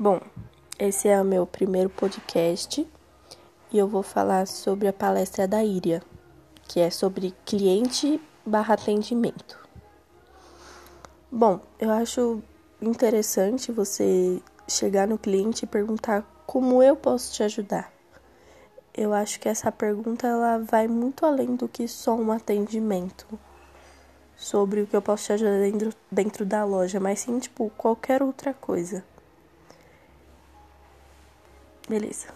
Bom, esse é o meu primeiro podcast e eu vou falar sobre a palestra da Iria, que é sobre cliente barra atendimento. Bom, eu acho interessante você chegar no cliente e perguntar como eu posso te ajudar. Eu acho que essa pergunta ela vai muito além do que só um atendimento sobre o que eu posso te ajudar dentro, dentro da loja, mas sim, tipo, qualquer outra coisa. Beleza.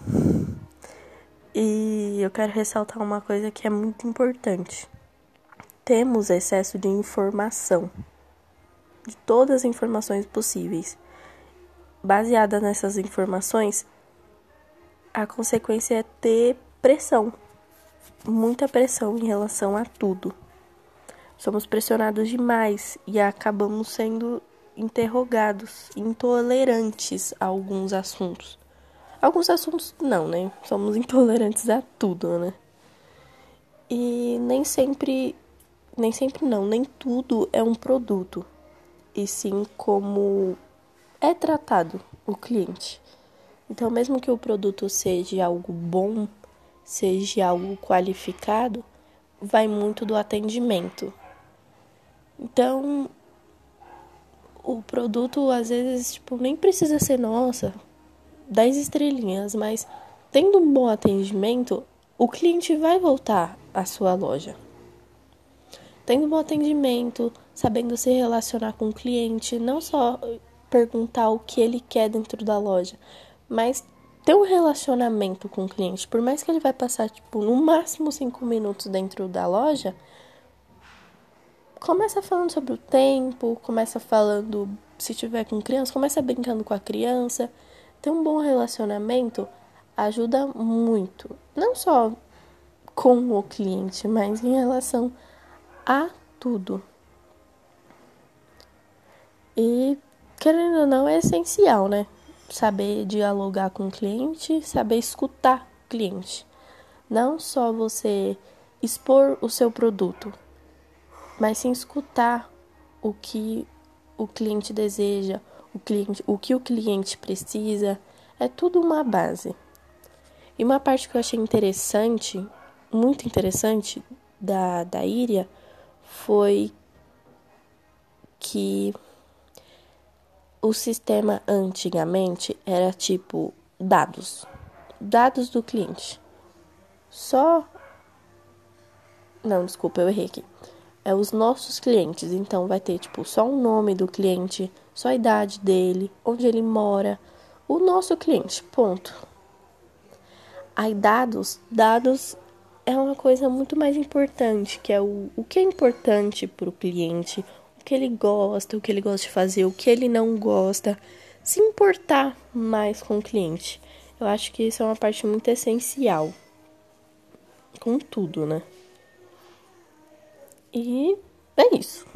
E eu quero ressaltar uma coisa que é muito importante. Temos excesso de informação, de todas as informações possíveis. Baseada nessas informações, a consequência é ter pressão, muita pressão em relação a tudo. Somos pressionados demais e acabamos sendo interrogados, intolerantes a alguns assuntos. Alguns assuntos não, né? Somos intolerantes a tudo, né? E nem sempre, nem sempre não, nem tudo é um produto. E sim como é tratado o cliente. Então, mesmo que o produto seja algo bom, seja algo qualificado, vai muito do atendimento. Então, o produto às vezes tipo nem precisa ser nossa, 10 estrelinhas, mas tendo um bom atendimento, o cliente vai voltar à sua loja. Tendo um bom atendimento, sabendo se relacionar com o cliente, não só perguntar o que ele quer dentro da loja, mas ter um relacionamento com o cliente. Por mais que ele vai passar, tipo, no máximo 5 minutos dentro da loja, começa falando sobre o tempo, começa falando, se tiver com criança, começa brincando com a criança ter um bom relacionamento ajuda muito, não só com o cliente, mas em relação a tudo. E querendo ou não é essencial, né? Saber dialogar com o cliente, saber escutar o cliente. Não só você expor o seu produto, mas sim escutar o que o cliente deseja, o, cliente, o que o cliente precisa, é tudo uma base. E uma parte que eu achei interessante, muito interessante, da, da Iria foi que o sistema antigamente era tipo dados, dados do cliente. Só. Não, desculpa, eu errei aqui é os nossos clientes. Então vai ter tipo só o nome do cliente, só a idade dele, onde ele mora, o nosso cliente, ponto. Aí dados, dados é uma coisa muito mais importante, que é o, o que é importante para o cliente, o que ele gosta, o que ele gosta de fazer, o que ele não gosta, se importar mais com o cliente. Eu acho que isso é uma parte muito essencial. Com tudo, né? E é isso.